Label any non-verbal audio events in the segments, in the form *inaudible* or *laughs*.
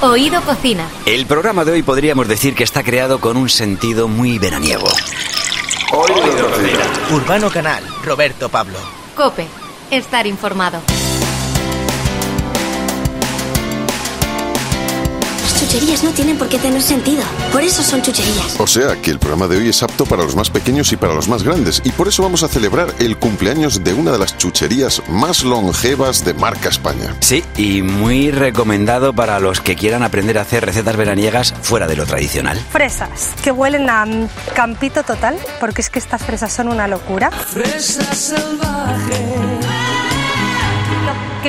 Oído Cocina. El programa de hoy podríamos decir que está creado con un sentido muy veraniego. Oído Cocina. Urbano Canal, Roberto Pablo. Cope. Estar informado. Chucherías no tienen por qué tener sentido. Por eso son chucherías. O sea que el programa de hoy es apto para los más pequeños y para los más grandes. Y por eso vamos a celebrar el cumpleaños de una de las chucherías más longevas de marca España. Sí, y muy recomendado para los que quieran aprender a hacer recetas veraniegas fuera de lo tradicional. Fresas, que huelen a campito total, porque es que estas fresas son una locura. Lo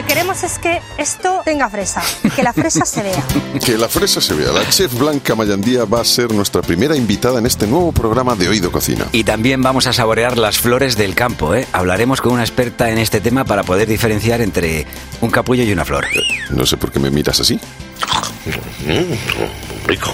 que queremos es que esto tenga fresa, que la fresa se vea. *laughs* Que la fresa se vea. La chef Blanca Mayandía va a ser nuestra primera invitada en este nuevo programa de Oído Cocina. Y también vamos a saborear las flores del campo. ¿eh? Hablaremos con una experta en este tema para poder diferenciar entre un capullo y una flor. No sé por qué me miras así. Rico.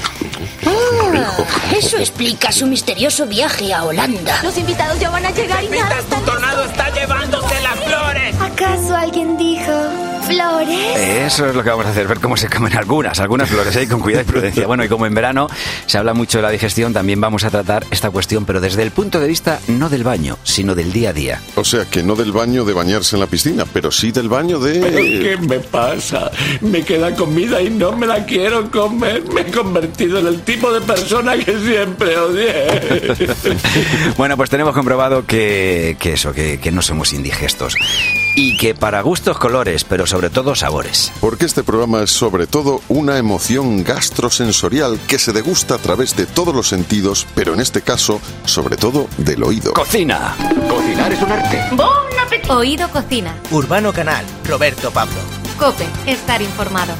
Eso explica su misterioso viaje a Holanda. Los invitados ya van a llegar y nada. tu tornado está llevándose las flores! ¿Acaso alguien dijo flores? Eso es lo que vamos a hacer, ver cómo se comen algunas, algunas flores, ahí con cuidado y prudencia. Bueno, y como en verano se habla mucho de la digestión, también vamos a tratar esta cuestión, pero desde el punto de vista no del baño, sino del día a día. O sea que no del baño de bañarse en la piscina, pero sí del baño ¿Pero de... qué me pasa? Me queda comida y no me la quiero comer. Me he convertido en el tipo de persona que siempre odié. *laughs* Bueno, pues tenemos comprobado que, que eso, que, que no somos indigestos. Y que para gustos colores, pero sobre todo sabores. Porque este programa es sobre todo una emoción gastrosensorial que se degusta a través de todos los sentidos, pero en este caso, sobre todo del oído. ¡Cocina! Cocinar es un arte. Oído Cocina. Urbano Canal, Roberto Pablo. Cope. Estar informado.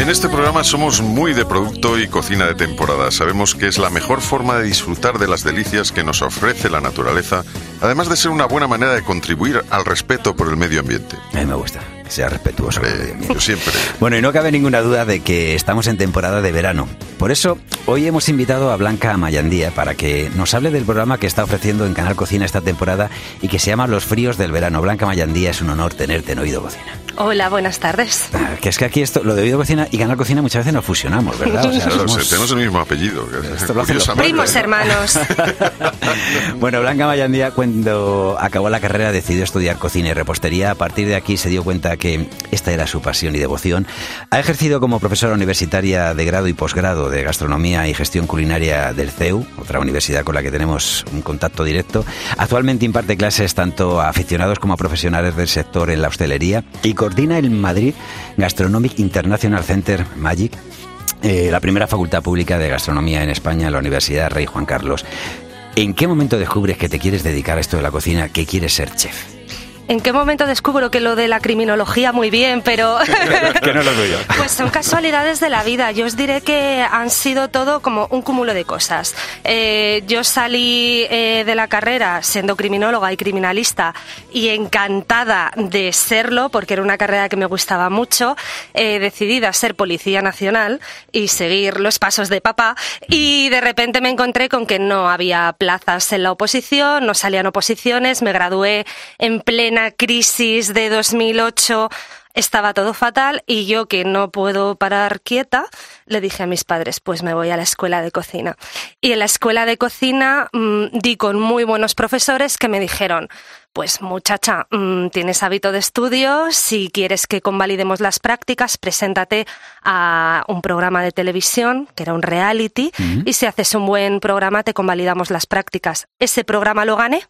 En este programa somos muy de producto y cocina de temporada. Sabemos que es la mejor forma de disfrutar de las delicias que nos ofrece la naturaleza, además de ser una buena manera de contribuir al respeto por el medio ambiente. A mí me gusta que sea respetuoso. con el medio Eh, ambiente. yo siempre. Bueno, y no cabe ninguna duda de que estamos en temporada de verano. Por eso, hoy hemos invitado a Blanca Mayandía para que nos hable del programa que está ofreciendo en Canal Cocina esta temporada y que se llama Los Fríos del Verano. Blanca Mayandía, es un honor tenerte en Oído Cocina. Hola, buenas tardes. Ah, Que es que aquí esto, lo de Oído Cocina y Canal Cocina muchas veces nos fusionamos, ¿verdad? O sea, *laughs* Claro, somos- tenemos el mismo apellido. Esto lo hacen los curiosamente. Primos hermanos. *laughs* Bueno, Blanca Mayandía, cuando acabó la carrera, decidió estudiar cocina y repostería. A partir de aquí se dio cuenta que esta era su pasión y devoción. Ha ejercido como profesora universitaria de grado y posgrado de gastronomía y gestión culinaria del CEU, otra universidad con la que tenemos un contacto directo. Actualmente imparte clases tanto a aficionados como a profesionales del sector en la hostelería y coordina el Madrid Gastronomic International Center Magic eh, la primera facultad pública de gastronomía en España la Universidad Rey Juan Carlos. ¿En qué momento descubres que te quieres dedicar a esto de la cocina, que quieres ser chef? ¿En qué momento descubro que lo de la criminología muy bien, pero... *laughs* que no lo tuyo. Pues son casualidades de la vida. Yo os diré que han sido todo como un cúmulo de cosas. Eh, yo salí eh, de la carrera siendo criminóloga y criminalista y encantada de serlo porque era una carrera que me gustaba mucho, eh, decidida a ser policía nacional y seguir los pasos de papá y de repente me encontré con que no había plazas en la oposición, no salían oposiciones, me gradué en plena crisis de 2008 estaba todo fatal y yo que no puedo parar quieta, le dije a mis padres, pues me voy a la escuela de cocina. Y en la escuela de cocina mm, di con muy buenos profesores que me dijeron, pues muchacha, mm, tienes hábito de estudio, si quieres que convalidemos las prácticas, preséntate a un programa de televisión, que era un reality, y si haces un buen programa te convalidamos las prácticas. Ese programa lo gané.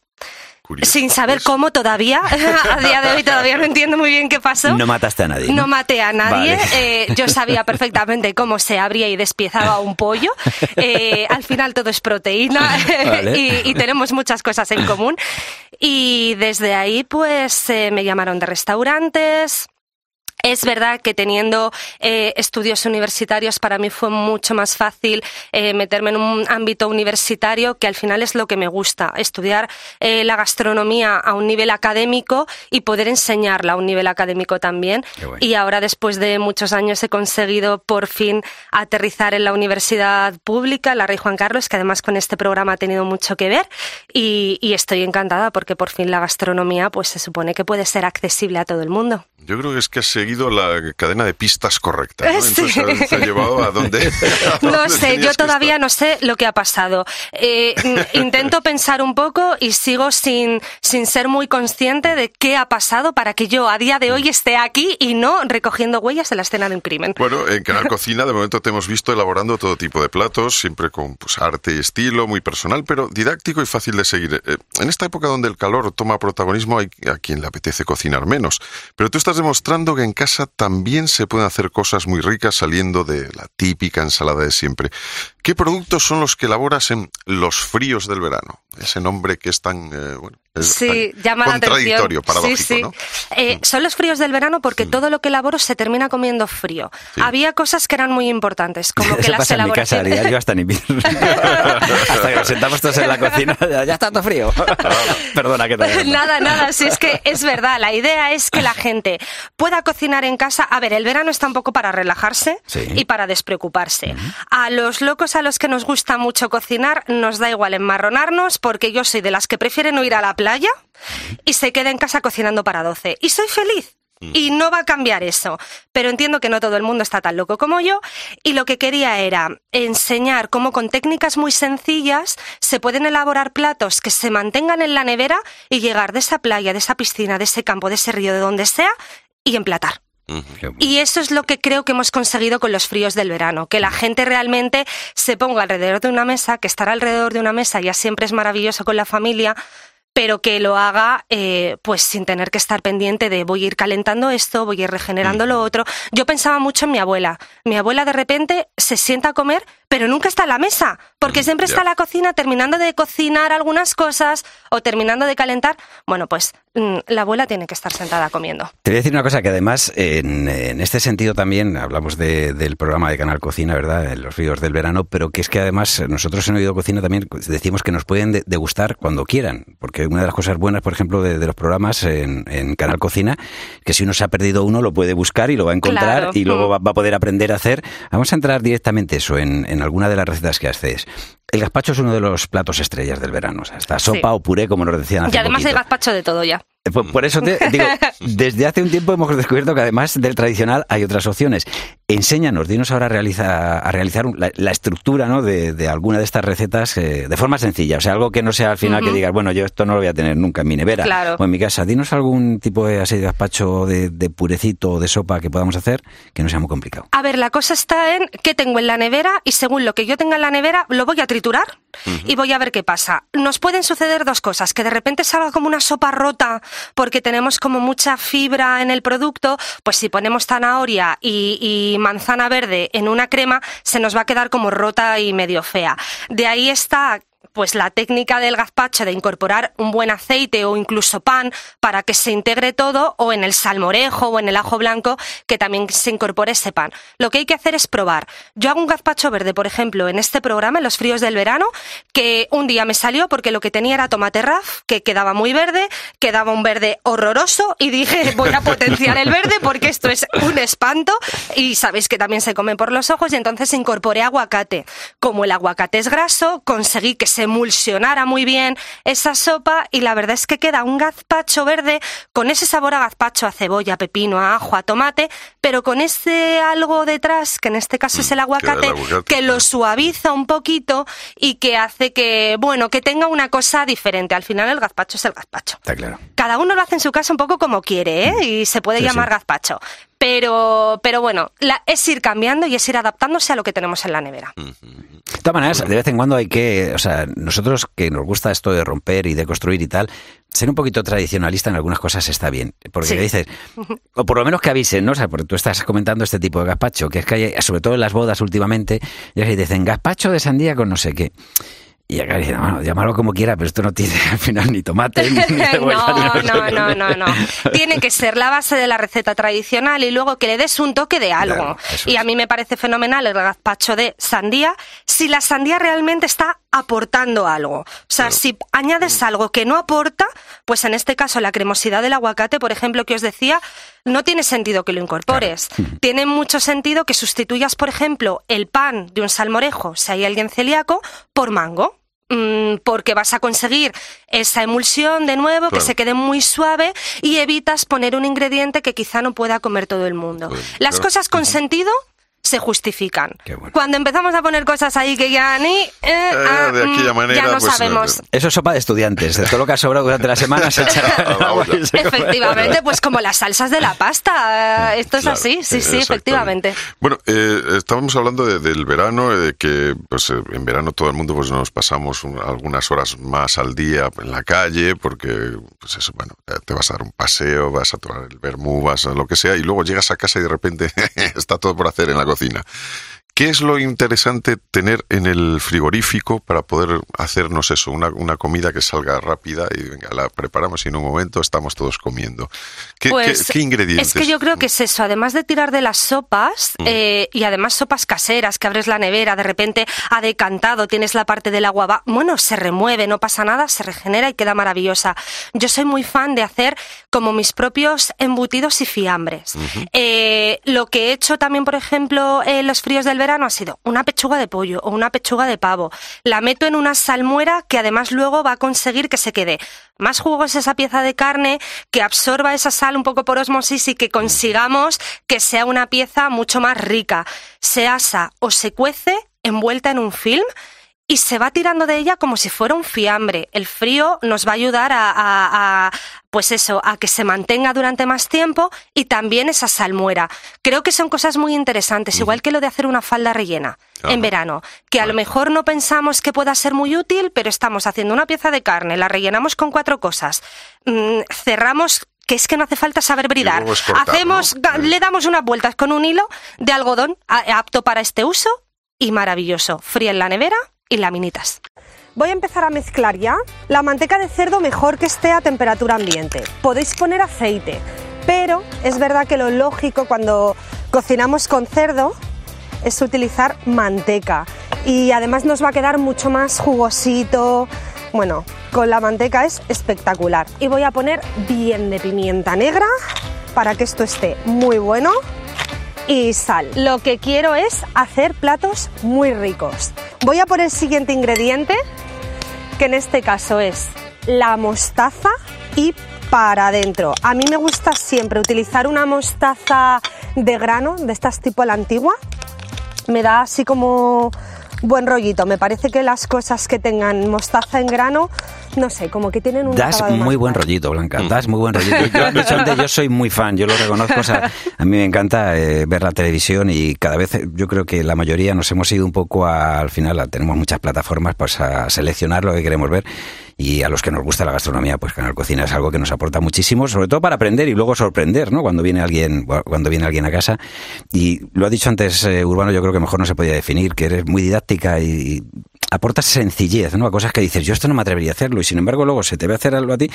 Curioso, Sin saber pues. cómo todavía, *laughs* a día de hoy todavía no entiendo muy bien qué pasó. No mataste a nadie. No maté a nadie. Vale. eh, yo sabía perfectamente cómo se abría y despiezaba un pollo. *laughs* Eh, al final todo es proteína *laughs* Vale. y, y tenemos muchas cosas en común. Y desde ahí, pues, eh, me llamaron de restaurantes. Es verdad que teniendo eh, estudios universitarios para mí fue mucho más fácil eh, meterme en un ámbito universitario que al final es lo que me gusta, estudiar eh, la gastronomía a un nivel académico y poder enseñarla a un nivel académico también. Y ahora después de muchos años he conseguido por fin aterrizar en la universidad pública, la Rey Juan Carlos, que además con este programa ha tenido mucho que ver y, y estoy encantada porque por fin la gastronomía pues se supone que puede ser accesible a todo el mundo. Yo creo que es que has seguido la cadena de pistas correcta. ¿no? Entonces Sí. te ha llevado a dónde. *laughs* a No dónde sé, tenías yo todavía no sé lo que ha pasado. Eh, mm, intento pensar un poco y sigo sin, sin ser muy consciente de qué ha pasado para que yo a día de hoy esté aquí y no recogiendo huellas de la escena de un crimen. Bueno, en Canal *laughs* Cocina de momento te hemos visto elaborando todo tipo de platos, siempre con pues, arte y estilo, muy personal, pero didáctico y fácil de seguir. Eh, En esta época donde el calor toma protagonismo, hay a quien le apetece cocinar menos. Pero tú estás demostrando que en casa también se pueden hacer cosas muy ricas saliendo de la típica ensalada de siempre. ¿Qué productos son los que elaboras en los fríos del verano? Ese nombre que es tan, eh, bueno, es Sí, tan llama la atención. contradictorio, paradójico, sí, sí. ¿no? Eh, son los fríos del verano porque todo lo que elaboro se termina comiendo frío. Sí. Había cosas que eran muy importantes, como que Eso las pasa en mi casa, yo hasta ni *laughs* hasta que nos sentamos todos en la cocina, ya ya está todo frío. *laughs* Perdona que te Nada, nada, si es que es verdad, la idea es que la gente pueda cocinar en casa. A ver, el verano está un poco para relajarse Sí. y para despreocuparse. A los locos a los que nos gusta mucho cocinar, nos da igual enmarronarnos porque yo soy de las que prefieren no ir a la playa y se queda en casa cocinando para 12. Y soy feliz. Y no va a cambiar eso. Pero entiendo que no todo el mundo está tan loco como yo. Y lo que quería era enseñar cómo con técnicas muy sencillas se pueden elaborar platos que se mantengan en la nevera y llegar de esa playa, de esa piscina, de ese campo, de ese río, de donde sea, y emplatar. Y eso es lo que creo que hemos conseguido con los fríos del verano, que la gente realmente se ponga alrededor de una mesa, que estar alrededor de una mesa ya siempre es maravilloso con la familia, pero que lo haga eh, pues sin tener que estar pendiente de voy a ir calentando esto, voy a ir regenerando lo otro. Yo pensaba mucho en mi abuela. Mi abuela de repente se sienta a comer, pero nunca está a la mesa, porque Mm, siempre ya. está en la cocina terminando de cocinar algunas cosas o terminando de calentar. Bueno, pues mm, la abuela tiene que estar sentada comiendo. Te voy a decir una cosa que además, en, en este sentido también, hablamos de- del programa de Canal Cocina, ¿verdad? En los ríos del verano, pero que es que además nosotros en Oído Cocina también decimos que nos pueden de- degustar cuando quieran, porque una de las cosas buenas, por ejemplo, de, de los programas en, en Canal Cocina, que si uno se ha perdido uno, lo puede buscar y lo va a encontrar Claro. y luego Mm. va, va a poder aprender a hacer. Vamos a entrar directamente eso en, en alguna de las recetas que haces. El gazpacho es uno de los platos estrellas del verano, o sea, está sopa Sí. o puré, como nos decían hace Y además poquito. gazpacho de todo ya. Eh, Por, por eso te digo, *laughs* desde hace un tiempo hemos descubierto que además del tradicional hay otras opciones. Enséñanos, dinos ahora a realiza- a realizar la, la estructura ¿no? de, de alguna de estas recetas eh, de forma sencilla. O sea, algo que no sea al final que digas, bueno, yo esto no lo voy a tener nunca en mi nevera Claro. o en mi casa. Dinos algún tipo de, así de gazpacho de, de purecito o de sopa que podamos hacer que no sea muy complicado. A ver, la cosa está en qué tengo en la nevera y según lo que yo tenga en la nevera lo voy a triturar y voy a ver qué pasa. Nos pueden suceder dos cosas, que de repente salga como una sopa rota porque tenemos como mucha fibra en el producto, pues si ponemos zanahoria y, y manzana verde en una crema se nos va a quedar como rota y medio fea. De ahí está pues la técnica del gazpacho de incorporar un buen aceite o incluso pan para que se integre todo o en el salmorejo o en el ajo blanco que también se incorpore ese pan. Lo que hay que hacer es probar. Yo hago un gazpacho verde, por ejemplo, en este programa, en los fríos del verano, que un día me salió porque lo que tenía era tomate raf, que quedaba muy verde, quedaba un verde horroroso y dije voy a potenciar el verde porque esto es un espanto y sabéis que también se come por los ojos y entonces incorporé aguacate. Como el aguacate es graso, conseguí que se emulsionara muy bien esa sopa y la verdad es que queda un gazpacho verde con ese sabor a gazpacho, a cebolla, a pepino, a ajo, a tomate, pero con ese algo detrás, que en este caso es el aguacate, aguacate, que lo suaviza un poquito y que hace que, bueno, que tenga una cosa diferente. Al final el gazpacho es el gazpacho. Está claro. Cada uno lo hace en su casa un poco como quiere, ¿eh? Y se puede Sí, llamar sí. gazpacho. Pero, pero bueno, la- es ir cambiando y es ir adaptándose a lo que tenemos en la nevera. De todas maneras, de vez en cuando hay que, o sea, nosotros que nos gusta esto de romper y de construir y tal, ser un poquito tradicionalista en algunas cosas está bien. Porque Sí. dices, *laughs* o por lo menos que avisen, ¿no? O sea, porque tú estás comentando este tipo de gazpacho, que es que hay, sobre todo en las bodas últimamente, y así dicen gazpacho de sandía con no sé qué. Y acá dice, bueno, llámalo como quiera, pero esto no tiene *laughs* al final ni tomate, ni, *laughs* ni no, cebolla, no, no, no, no. Tiene que ser la base de la receta tradicional y luego que le des un toque de algo. Claro, y a mí me parece fenomenal el gazpacho de sandía si la sandía realmente está aportando algo. O sea, si añades algo que no aporta, pues en este caso la cremosidad del aguacate, por ejemplo, que os decía, no tiene sentido que lo incorpores. Tiene mucho sentido que sustituyas, por ejemplo, el pan de un salmorejo, si hay alguien celíaco, por mango. Mm, porque vas a conseguir esa emulsión de nuevo, que se quede muy suave y evitas poner un ingrediente que quizá no pueda comer todo el mundo. Pues, Las claro. cosas con sentido se justifican. Bueno. Cuando empezamos a poner cosas ahí que ya ni... eh, ah, de aquella mm, manera, ya no pues, sabemos. eh, Eso es sopa de estudiantes. De todo lo que ha sobrado durante la semana se echa. *laughs* *laughs* Efectivamente, pues como las salsas de la pasta. eh, Esto es Claro, así, sí, eh, sí, efectivamente. Bueno, eh, estábamos hablando de- del verano, eh, de que pues, eh, en verano todo el mundo pues, nos pasamos un- algunas horas más al día en la calle, porque pues eso, bueno, eh, te vas a dar un paseo, vas a tomar el vermú, vas a lo que sea, y luego llegas a casa y de repente *laughs* está todo por hacer en la cocina cocina. ¿Qué es lo interesante tener en el frigorífico para poder hacernos eso, una, una comida que salga rápida y venga, la preparamos y en un momento estamos todos comiendo? ¿Qué, Pues, qué- qué ingredientes? Es que yo creo que es eso, además de tirar de las sopas, Mm. eh, y además sopas caseras, que abres la nevera, de repente ha decantado, tienes la parte del agua, va, bueno, se remueve, no pasa nada, se regenera y queda maravillosa. Yo soy muy fan de hacer como mis propios embutidos y fiambres. Eh, lo que he hecho también, por ejemplo, en los fríos del verano ha sido una pechuga de pollo o una pechuga de pavo. La meto en una salmuera que además luego va a conseguir que se quede más jugosa esa pieza de carne, que absorba esa sal un poco por osmosis y que consigamos que sea una pieza mucho más rica. Se asa o se cuece envuelta en un film y se va tirando de ella como si fuera un fiambre. El frío nos va a ayudar a, a- a, pues eso, a que se mantenga durante más tiempo y también esa salmuera. Creo que son cosas muy interesantes, igual que lo de hacer una falda rellena Ajá. en verano, que a lo mejor no pensamos que pueda ser muy útil, pero estamos haciendo una pieza de carne, la rellenamos con cuatro cosas, mm, cerramos que es que no hace falta saber bridar. cortar, Hacemos, le damos unas vueltas con un hilo de algodón apto para este uso y maravilloso. Fría en la nevera y laminitas. Voy a empezar a mezclar ya. La manteca de cerdo mejor que esté a temperatura ambiente. Podéis poner aceite, pero es verdad que lo lógico cuando cocinamos con cerdo es utilizar manteca y además nos va a quedar mucho más jugosito. Bueno, con la manteca es espectacular. Y voy a poner bien de pimienta negra para que esto esté muy bueno y sal. Lo que quiero es hacer platos muy ricos. Voy a por el siguiente ingrediente, que en este caso es la mostaza y para adentro. A mí me gusta siempre utilizar una mostaza de grano, de estas tipo la antigua. Me da así como buen rollito. Me parece que las cosas que tengan mostaza en grano, no sé, como que tienen un Das más muy buen claro. rollito, Blanca. Das muy buen rollito. Yo, antes, yo soy muy fan, yo lo reconozco. o sea, a mí me encanta eh, ver la televisión y cada vez eh, yo creo que la mayoría nos hemos ido un poco a- al final, a- tenemos muchas plataformas pues a seleccionar lo que queremos ver y a los que nos gusta la gastronomía, pues Canal Cocina es algo que nos aporta muchísimo, sobre todo para aprender y luego sorprender, ¿no? Cuando viene alguien, cuando viene alguien a casa. Y lo ha dicho antes eh, Urbano, yo creo que mejor no se podía definir, que eres muy didáctica y aportas sencillez, ¿no? A cosas que dices, yo esto no me atrevería a hacerlo y sin embargo luego se te ve hacer algo a ti.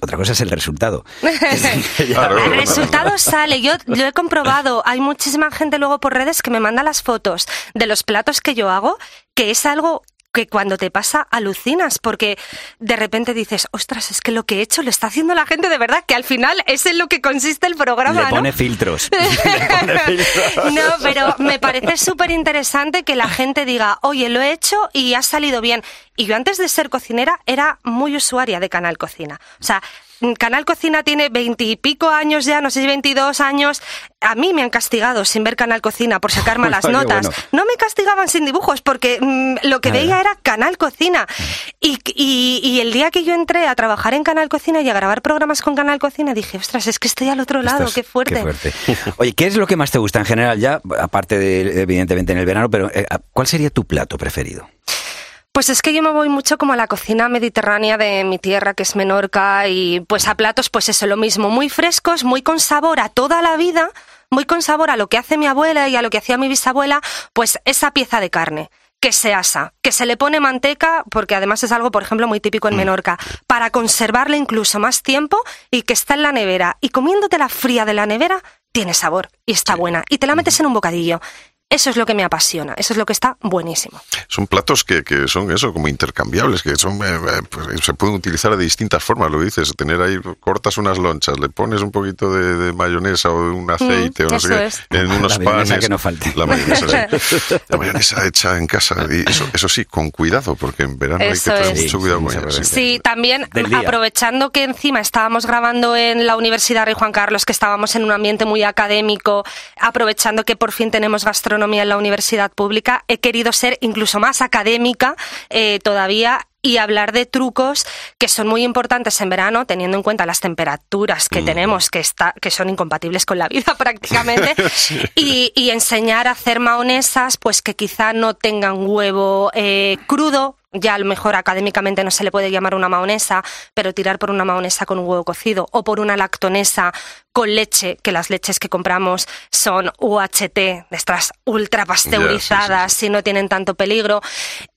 Otra cosa es el resultado. *laughs* *laughs* El resultado sale, yo lo he comprobado. Hay muchísima gente luego por redes que me manda las fotos de los platos que yo hago, que es algo que cuando te pasa alucinas, porque de repente dices, ostras, es que lo que he hecho lo está haciendo la gente de verdad, que al final es en lo que consiste el programa, Le ¿no? pone filtros. *laughs* Le pone filtros. No, pero me parece súper interesante que la gente diga, oye, lo he hecho y ha salido bien. Y yo antes de ser cocinera era muy usuaria de Canal Cocina. O sea, Canal Cocina tiene veintipico años ya, no sé si veintidós años. A mí me han castigado sin ver Canal Cocina por sacar malas Qué notas. bueno. No me castigaban sin dibujos porque mm, lo que veía era Canal Cocina. Y, y- y el día que yo entré a trabajar en Canal Cocina y a grabar programas con Canal Cocina, dije, ostras, es que estoy al otro lado, fuerte. Qué fuerte. *laughs* Oye, ¿qué es lo que más te gusta en general ya, aparte de, evidentemente, en el verano, pero eh, ¿cuál sería tu plato preferido? Pues es que yo me voy mucho como a la cocina mediterránea de mi tierra, que es Menorca, y pues a platos, pues eso, lo mismo, muy frescos, muy con sabor a toda la vida, muy con sabor a lo que hace mi abuela y a lo que hacía mi bisabuela, pues esa pieza de carne que se asa, que se le pone manteca, porque además es algo, por ejemplo, muy típico en Menorca, para conservarla incluso más tiempo y que está en la nevera. Y comiéndote la fría de la nevera, tiene sabor y está buena. Y te la metes en un bocadillo. Eso es lo que me apasiona, eso es lo que está buenísimo. Son platos que, que son eso, como intercambiables, que son eh, eh, pues, se pueden utilizar de distintas formas, lo dices, tener ahí, cortas unas lonchas, le pones un poquito de, de mayonesa o un aceite o no sé Mm, eso qué, es. en unos La panes. que no falte. La mayonesa, sí. *laughs* La mayonesa hecha en casa, y eso, eso sí, con cuidado, porque en verano Eso hay que tener es. mucho cuidado Sí, con sí, también aprovechando que encima estábamos grabando en la Universidad Rey Juan Carlos, que estábamos en un ambiente muy académico, aprovechando que por fin tenemos gastronomía en la universidad pública, he querido ser incluso más académica eh, todavía y hablar de trucos que son muy importantes en verano, teniendo en cuenta las temperaturas que tenemos, que, está, que son incompatibles con la vida *laughs* prácticamente, *laughs* y, y enseñar a hacer maonesas pues que quizá no tengan huevo eh, crudo, ya a lo mejor académicamente no se le puede llamar una maonesa, pero tirar por una maonesa con un huevo cocido o por una lactonesa con leche, que las leches que compramos son UHT, de estas ultra pasteurizadas, si no tienen tanto peligro,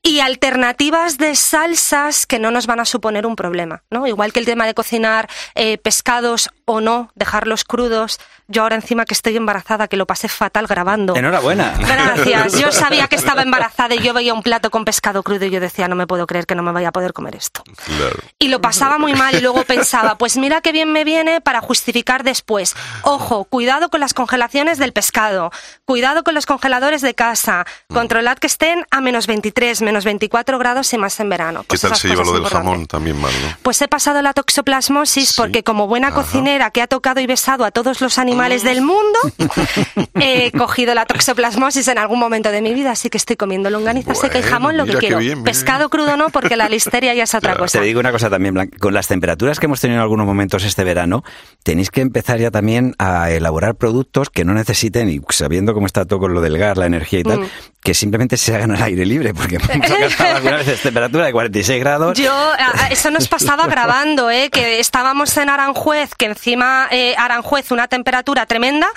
y alternativas de salsas que no nos van a suponer un problema, ¿no? Igual que el tema de cocinar eh, pescados o no, dejarlos crudos. Yo ahora encima que estoy embarazada, que lo pasé fatal grabando. Enhorabuena. Gracias. Yo *laughs* sabía que estaba embarazada y yo veía un plato con pescado crudo y yo decía, no me puedo creer que no me vaya a poder comer esto. Claro. Y lo pasaba muy mal y luego pensaba, pues mira qué bien me viene para justificar después. Ojo, cuidado con las congelaciones del pescado, cuidado con los congeladores de casa, Mm. controlad que estén a menos 23, menos 24 grados y más en verano. ¿Qué Pues tal esas se lleva lo del jamón también mal, no? Pues he pasado la toxoplasmosis Sí. porque como buena Ajá. cocinera que ha tocado y besado a todos los animales del mundo, *laughs* he cogido la toxoplasmosis en algún momento de mi vida, así que estoy comiendo longaniza seca y Bueno, jamón lo que qué quiero. bien, Pescado crudo no, porque la listeria ya es otra cosa. Te digo una cosa también, Blanca. Con las temperaturas que hemos tenido en algunos momentos este verano, tenéis que empezar ya también a elaborar productos que no necesiten, y sabiendo cómo está todo con lo del gas, la energía y tal, Mm. que simplemente se hagan al aire libre, porque hemos alcanzado algunas veces temperatura de 46 grados. Yo, eso nos pasaba *laughs* grabando, ¿eh? que estábamos en Aranjuez, que encima eh, Aranjuez una temperatura tremenda,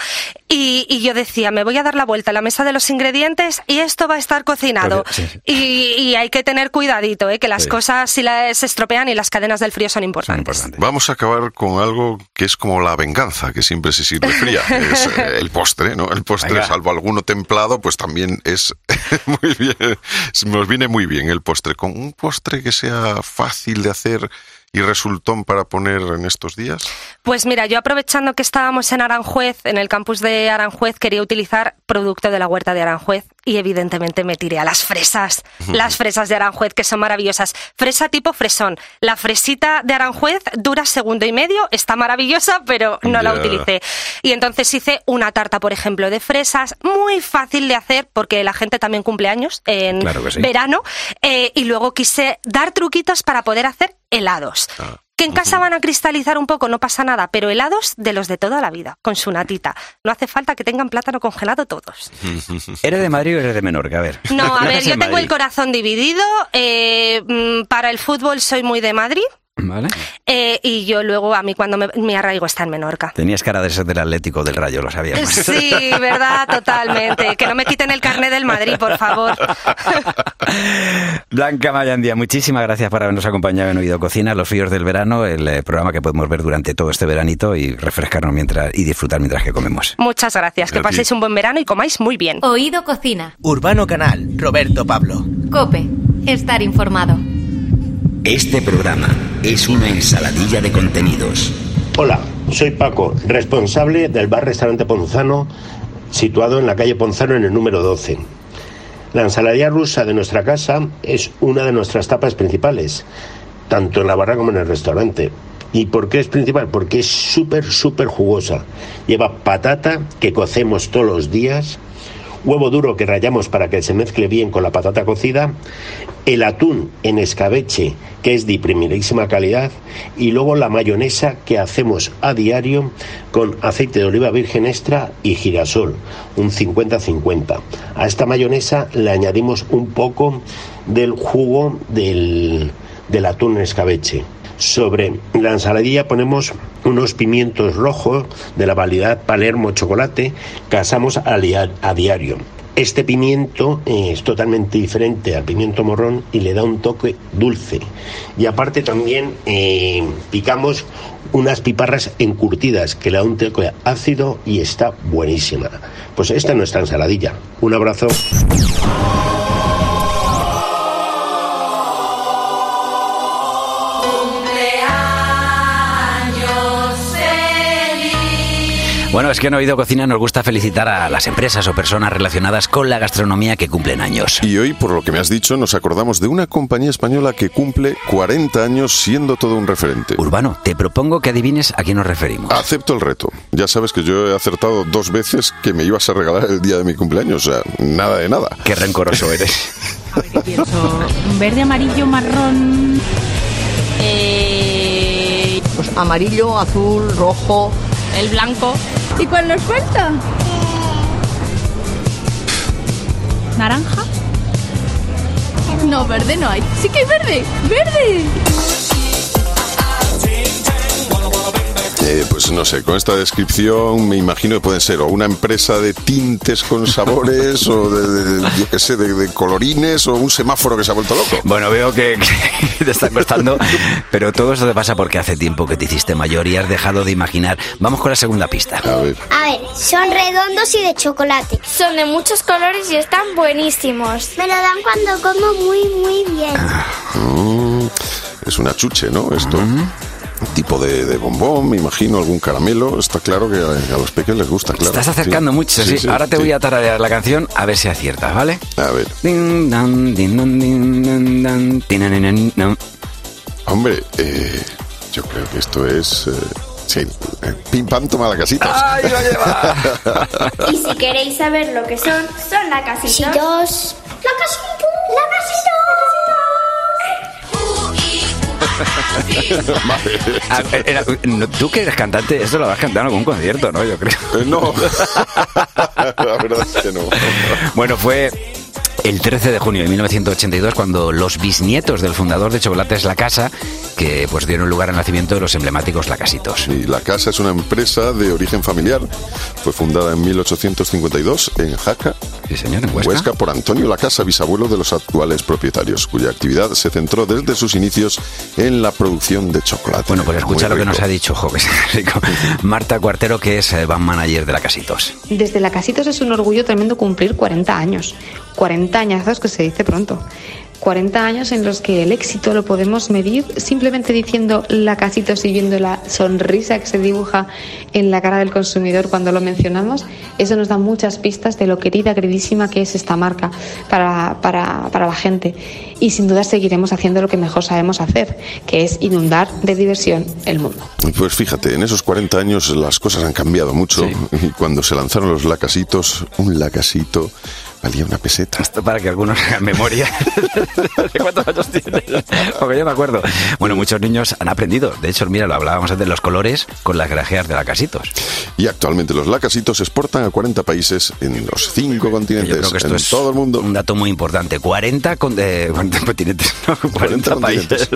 y, y yo decía, me voy a dar la vuelta a la mesa de los ingredientes y esto va a estar cocinado. Porque- sí, sí. Y, y hay que tener cuidadito, ¿eh? que las Sí. cosas si las se estropean y las cadenas del frío son Son importantes. importantes. Vamos a acabar con algo que es como la venganza, que siempre se sirve fría. *laughs* Es eh, el postre, ¿no? El postre, Venga. salvo alguno templado, pues también es *laughs* muy bien. Nos viene muy bien el postre. Con un postre que sea fácil de hacer y resultón para poner en estos días. Pues mira, yo aprovechando que estábamos en Aranjuez, en el campus de Aranjuez, quería utilizar producto de la huerta de Aranjuez y evidentemente me tiré a las fresas, las fresas de Aranjuez que son maravillosas. Fresa tipo fresón. La fresita de Aranjuez dura segundo y medio, está maravillosa, pero no la utilicé. Y entonces hice una tarta, por ejemplo, de fresas, muy fácil de hacer porque la gente también cumple años en Claro que sí. verano. eh, y luego quise dar truquitos para poder hacer helados. Ah. Que en casa van a cristalizar un poco, no pasa nada, pero helados de los de toda la vida, con su natita. No hace falta que tengan plátano congelado todos. *laughs* ¿Eres de Madrid o eres de Menorca? A ver. No, a *laughs* ver, yo en tengo Madrid. el corazón dividido. eh, mm, para el fútbol soy muy de Madrid. ¿Vale? eh, y yo luego, a mí cuando me, mi arraigo está en Menorca. Tenías cara de ser del Atlético del Rayo, lo sabíamos. Sí, verdad, totalmente. Que no me quiten el carnet del Madrid, por favor. *laughs* Blanca Mayandía, muchísimas gracias por habernos acompañado en Oído Cocina, Los Fríos del Verano, el eh, programa que podemos ver durante todo este veranito y refrescarnos mientras y disfrutar mientras que comemos. Muchas gracias. Que paséis un buen verano y comáis muy bien. Oído Cocina. Urbano Canal, Roberto Pablo. Cope. Estar informado. Este programa es una ensaladilla de contenidos. Hola, soy Paco, responsable del bar-restaurante Ponzano, situado en la calle Ponzano en el número 12. La ensaladilla rusa de nuestra casa es una de nuestras tapas principales, tanto en la barra como en el restaurante. ¿Y por qué es principal? Porque es súper, súper jugosa. Lleva patata que cocemos todos los días, huevo duro que rayamos para que se mezcle bien con la patata cocida, el atún en escabeche que es de primerísima calidad y luego la mayonesa que hacemos a diario con aceite de oliva virgen extra y girasol, un 50-50. A esta mayonesa le añadimos un poco del jugo del, del atún en escabeche. Sobre la ensaladilla ponemos unos pimientos rojos de la variedad Palermo chocolate que asamos a, diario. Este pimiento eh, es totalmente diferente al pimiento morrón y le da un toque dulce. Y aparte también eh, picamos unas piparras encurtidas que le da un toque ácido y está buenísima. Pues esta es nuestra ensaladilla. Un abrazo. Bueno, es que en Oído Cocina nos gusta felicitar a las empresas o personas relacionadas con la gastronomía que cumplen años. Y hoy, por lo que me has dicho, nos acordamos de una compañía española que cumple 40 años siendo todo un referente. Urbano, te propongo que adivines a quién nos referimos. Acepto el reto. Ya sabes que yo he acertado dos veces que me ibas a regalar el día de mi cumpleaños. O sea, nada de nada. Qué rencoroso eres. *laughs* Verde, amarillo, marrón. Eh, Pues amarillo, azul, rojo. el blanco. ¿Y cuál nos falta? ¿Naranja? No, verde no hay. Sí que hay verde. ¡Verde! Eh, pues no sé, con esta descripción me imagino que pueden ser o una empresa de tintes con sabores o de, de- yo qué sé, de, de colorines o un semáforo que se ha vuelto loco. Bueno, veo que, *laughs* que te está costando, pero todo esto te pasa porque hace tiempo que te hiciste mayor y has dejado de imaginar. Vamos con la segunda pista. A ver. A ver, son redondos y de chocolate. Son de muchos colores y están buenísimos. Me lo dan cuando como muy, muy bien. Mm, es una chuche, ¿no? Esto. Tipo de, de bombón, me imagino, algún caramelo. Está claro que a, a los pequeños les gusta, claro. Estás acercando Sí. mucho, sí. Ahora te sí. voy a tararear la canción a ver si aciertas, ¿vale? A ver. Hombre, eh, yo creo que esto es. eh, sí, eh, pim pam, toma la casita. ¡Ay, lo lleva! *laughs* Y si queréis saber lo que son, son la casita. Casitos. La casita. Tú que eres cantante, esto lo vas cantando en algún concierto, ¿no? Yo creo. Eh, no, *laughs* la verdad es que no. Bueno, fue el 13 de junio de 1982 cuando los bisnietos del fundador de Chocolates La Casa, que pues dieron lugar al nacimiento de los emblemáticos Lacasitos. Sí, la casa es una empresa de origen familiar. Fue fundada en 1852 en Jaca, Sí, señor, en Huesca. por Antonio La Casa, bisabuelo de los actuales propietarios, cuya actividad se centró desde sus inicios en la producción de chocolate. Bueno, pues escucha lo que nos ha dicho jo, que es *laughs* rico. Marta Cuartero, que es eh, van manager de la Casitos. Desde la Casitos es un orgullo tremendo cumplir 40 años. 40 añazos que se dice pronto. 40 años en los que el éxito lo podemos medir simplemente diciendo la Casitos y viendo la sonrisa que se dibuja en la cara del consumidor cuando lo mencionamos. Eso nos da muchas pistas de lo querida, queridísima que es esta marca para, para, para la gente. Y sin duda seguiremos haciendo lo que mejor sabemos hacer, que es inundar de diversión el mundo. Pues fíjate, en esos 40 años las cosas han cambiado mucho. Y cuando se lanzaron los lacasitos, un lacasito valía una peseta. Esto para que algunos hagan memoria *laughs* de cuántos años tienes. Porque yo me acuerdo. Bueno, muchos niños han aprendido. De hecho, mira, lo hablábamos antes de los colores con las grajeas de la Casitos. Y actualmente los lacasitos se exportan a 40 países en los cinco continentes, Yo creo que esto en es todo el mundo. un dato muy importante. 40, con, eh, *laughs* 40 continentes, no, 40, países.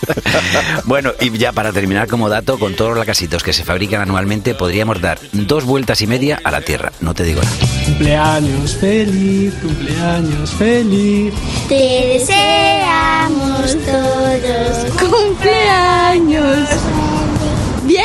*laughs* bueno, y ya para terminar como dato, con todos los lacasitos que se fabrican anualmente, podríamos dar dos vueltas y media a la Tierra. No te digo nada. Cumpleaños feliz, cumpleaños feliz. Te deseamos todos ¡Cumpleaños! ¡Bien!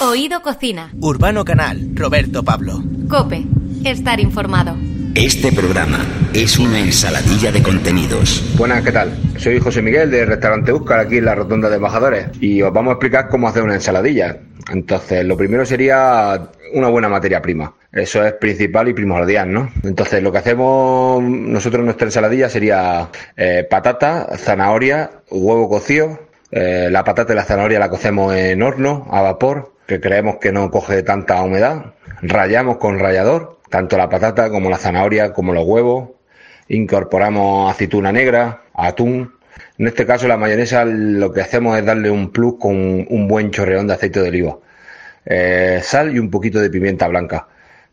Oído Cocina. Urbano Canal, Roberto Pablo. Cope. Estar informado. Este programa es una ensaladilla de contenidos. Buenas, ¿qué tal? Soy José Miguel de Restaurante Úscar aquí en la Rotonda de Embajadores y os vamos a explicar cómo hacer una ensaladilla. Entonces, lo primero sería una buena materia prima. Eso es principal y primordial, ¿no? Entonces, lo que hacemos nosotros en nuestra ensaladilla sería eh, patata, zanahoria, huevo cocido. Eh, la patata y la zanahoria la cocemos en horno a vapor, que creemos que no coge tanta humedad. Rayamos con rallador, tanto la patata como la zanahoria como los huevos. Incorporamos aceituna negra, atún. En este caso la mayonesa lo que hacemos es darle un plus con un buen chorreón de aceite de oliva. Eh, sal y un poquito de pimienta blanca.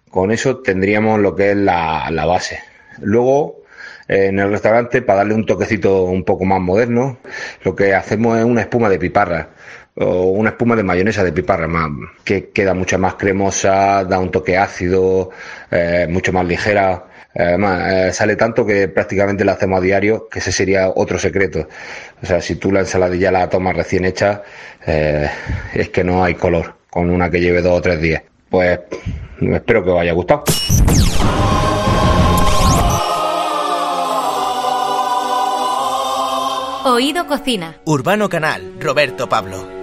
Con eso tendríamos lo que es la, la base. Luego, eh, en el restaurante, para darle un toquecito un poco más moderno, lo que hacemos es una espuma de piparra. O una espuma de mayonesa de piparra más, que queda mucho más cremosa, da un toque ácido, eh, mucho más ligera. Además, eh, sale tanto que prácticamente la hacemos a diario, que ese sería otro secreto. O sea, si tú la ensaladilla la tomas recién hecha, eh, es que no hay color con una que lleve dos o tres días. Pues espero que os haya gustado. Oído Cocina. Urbano Canal, Roberto Pablo.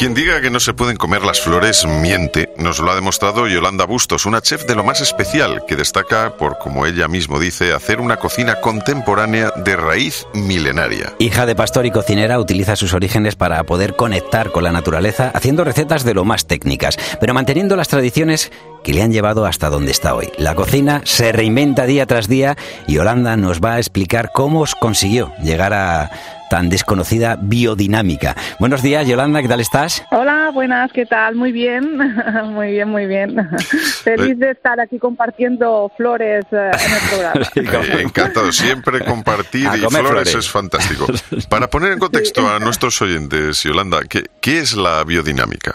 Quien diga que no se pueden comer las flores miente. Nos lo ha demostrado Yolanda Bustos, una chef de lo más especial que destaca por, como ella mismo dice, hacer una cocina contemporánea de raíz milenaria. Hija de pastor y cocinera, utiliza sus orígenes para poder conectar con la naturaleza, haciendo recetas de lo más técnicas, pero manteniendo las tradiciones que le han llevado hasta donde está hoy. La cocina se reinventa día tras día y Yolanda nos va a explicar cómo consiguió llegar a tan desconocida biodinámica. Buenos días, Yolanda, ¿qué tal estás? Hola, buenas, ¿qué tal? Muy bien, *laughs* muy bien, muy bien. *laughs* Feliz de estar aquí compartiendo flores eh, en el programa. *laughs* Eh, encantado, siempre compartir y flores, flores. es fantástico. Para poner en contexto a nuestros oyentes, Yolanda, ¿qué, qué es la biodinámica?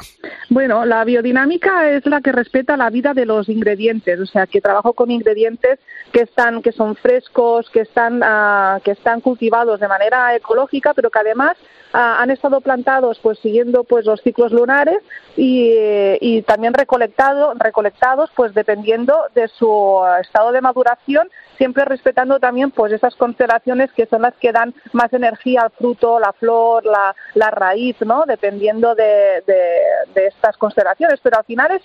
Bueno, la biodinámica es la que respeta la vida de los ingredientes, o sea, que trabajo con ingredientes que están, que son frescos, que están, ah, que están cultivados de manera ecológica, pero que además ah, han estado plantados, pues siguiendo, pues los ciclos lunares y, eh, también recolectado, recolectados, pues dependiendo de su ah, estado de maduración, siempre respetando también, pues esas constelaciones que son las que dan más energía al fruto, la flor, la, la raíz, ¿no? Dependiendo de, de, de estas constelaciones, pero al final es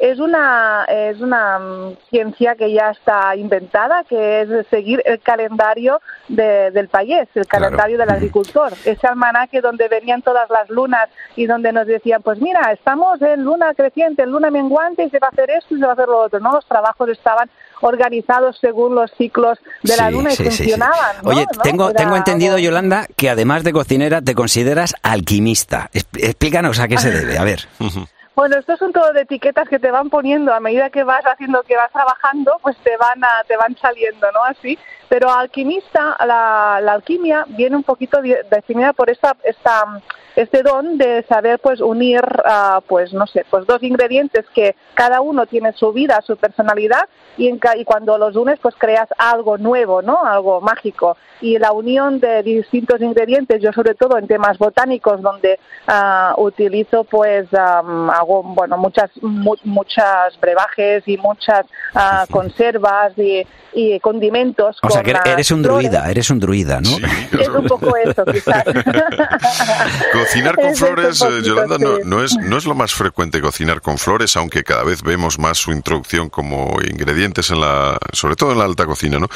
es una es una mm, ciencia que ya está inventada, que es seguir el calendario de- del país, el calendario del agricultor. *laughs* Ese almanaque donde venían todas las lunas y donde nos decían, pues mira, estamos en luna creciente, en luna menguante y se va a hacer esto y se va a hacer lo otro. No, los trabajos estaban organizados según los ciclos de la Sí, luna y sí, sí, sí. funcionaban. ¿no? Oye, ¿No? tengo, Era tengo entendido, Yolanda, que además de cocinera te consideras alquimista. Explícanos a qué se debe. A ver. *laughs* Bueno, estos son todo de etiquetas que te van poniendo a medida que vas haciendo, que vas trabajando, pues te van a, te van saliendo, ¿no? Así. Pero alquimista, la, la alquimia viene un poquito definida por esta, esta, este don de saber, pues, unir, ah, pues, no sé, pues dos ingredientes que cada uno tiene su vida, su personalidad y, en ca- y cuando los unes, pues creas algo nuevo, ¿no? Algo mágico. Y la unión de distintos ingredientes, yo sobre todo en temas botánicos, donde ah, utilizo, pues, am, hago, bueno, muchas, mu- muchas brebajes y muchas ah, conservas y, y condimentos. O sea, que eres un flores. druida, eres un druida, ¿no? *laughs* Es un poco eso, quizás. *laughs* Cocinar con Es flores, eh, poquito, Yolanda, no, no es, no es lo más frecuente cocinar con flores, aunque cada vez vemos más su introducción como ingredientes en la, sobre todo en la alta cocina, ¿no?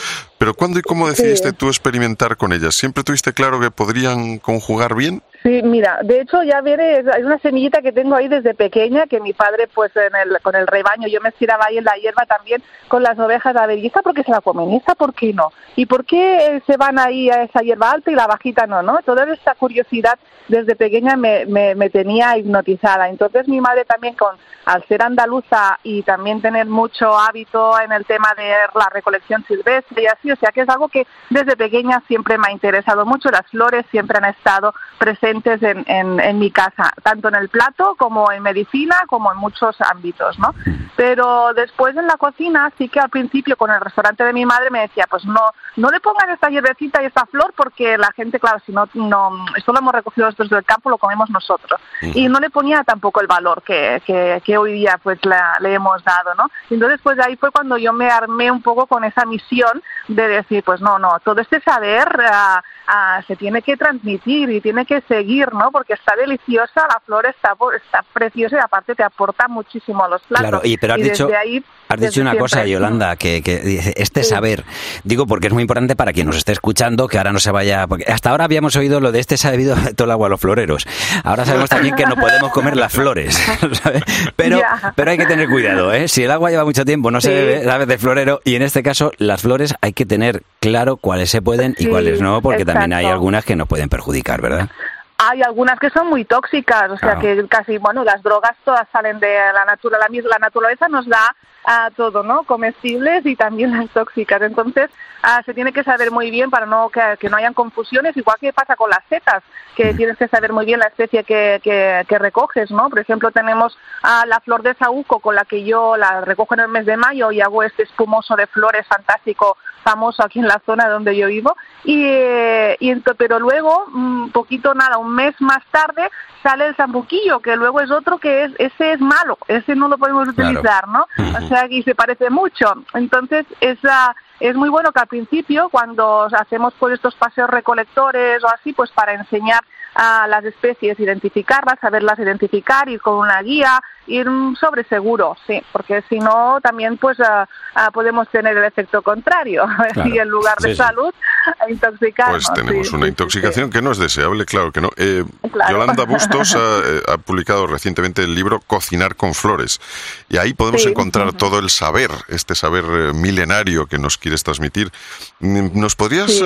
Pero ¿cuándo y cómo decidiste Sí. tú experimentar con ellas? ¿Siempre tuviste claro que podrían conjugar bien? Sí, mira, de hecho ya veré, hay una semillita que tengo ahí desde pequeña que mi padre pues en el, con el rebaño, yo me estiraba ahí en la hierba también con las ovejas, a ver, ¿y esta por qué se la comen? ¿Y esta por qué no? ¿Y por qué eh, se van ahí a esa hierba alta y la bajita no? ¿no? Toda esta curiosidad desde pequeña me, me, me tenía hipnotizada. Entonces mi madre también con al ser andaluza y también tener mucho hábito en el tema de la recolección silvestre y así, o sea que es algo que desde pequeña siempre me ha interesado mucho. Las flores siempre han estado presentes en, en, en mi casa, tanto en el plato como en medicina, como en muchos ámbitos, ¿no? Pero después en la cocina sí que al principio con el restaurante de mi madre me decía, pues no, no le pongan esta hierbecita y esta flor porque la gente, claro, si no, no, esto lo hemos recogido nosotros del campo, lo comemos nosotros. Y no le ponía tampoco el valor que, que, que hoy día pues la- le hemos dado, ¿no? Entonces pues ahí fue cuando yo me armé un poco con esa misión de decir, pues no, no, todo este saber ah, ah, se tiene que transmitir y tiene que seguir, ¿no? Porque está deliciosa, la flor está, está preciosa y aparte te aporta muchísimo a los platos. Claro, y pero has Y dicho, ahí, has dicho una cosa. Yolanda, que, que este Sí. saber, digo porque es muy importante para quien nos esté escuchando, que ahora no se vaya, porque hasta ahora habíamos oído lo de este sabido *laughs* todo el agua a los floreros. Ahora sabemos también que no podemos comer las flores, *laughs* ¿sabes? Pero, pero hay que tener cuidado, ¿eh? Si el agua lleva mucho tiempo, no se bebe, ¿sabes? De florero, y en este caso, las flores hay que tener claro cuáles se pueden y Sí, cuáles no, porque también hay algunas que nos pueden perjudicar, ¿verdad? Hay algunas que son muy tóxicas, o sea que casi, bueno, las drogas todas salen de la naturaleza, la naturaleza nos da a todo, ¿no? Comestibles y también las tóxicas. Entonces, ah, se tiene que saber muy bien para no que, no hayan confusiones, igual que pasa con las setas, que tienes que saber muy bien la especie que, que, recoges, ¿no? Por ejemplo, tenemos a la flor de saúco con la que yo la recojo en el mes de mayo y hago este espumoso de flores fantástico famoso aquí en la zona donde yo vivo y, y pero luego un poquito nada un mes más tarde sale el zambuquillo que luego es otro que es ese es malo ese no lo podemos utilizar no o sea que se parece mucho. Entonces esa es muy bueno que al principio cuando hacemos pues estos paseos recolectores o así pues para enseñar a las especies, identificarlas, saberlas identificar, ir con una guía, ir sobre seguro, sí, porque si no también pues ah, ah, podemos tener el efecto contrario *laughs* y en lugar de salud intoxicarnos. Pues tenemos una intoxicación que no es deseable, claro que no. Eh, Yolanda Bustos *laughs* eh, ha, publicado recientemente el libro Cocinar con flores y ahí podemos encontrar todo el saber, este saber eh, milenario que nos quieres transmitir. Mm, ¿Nos podrías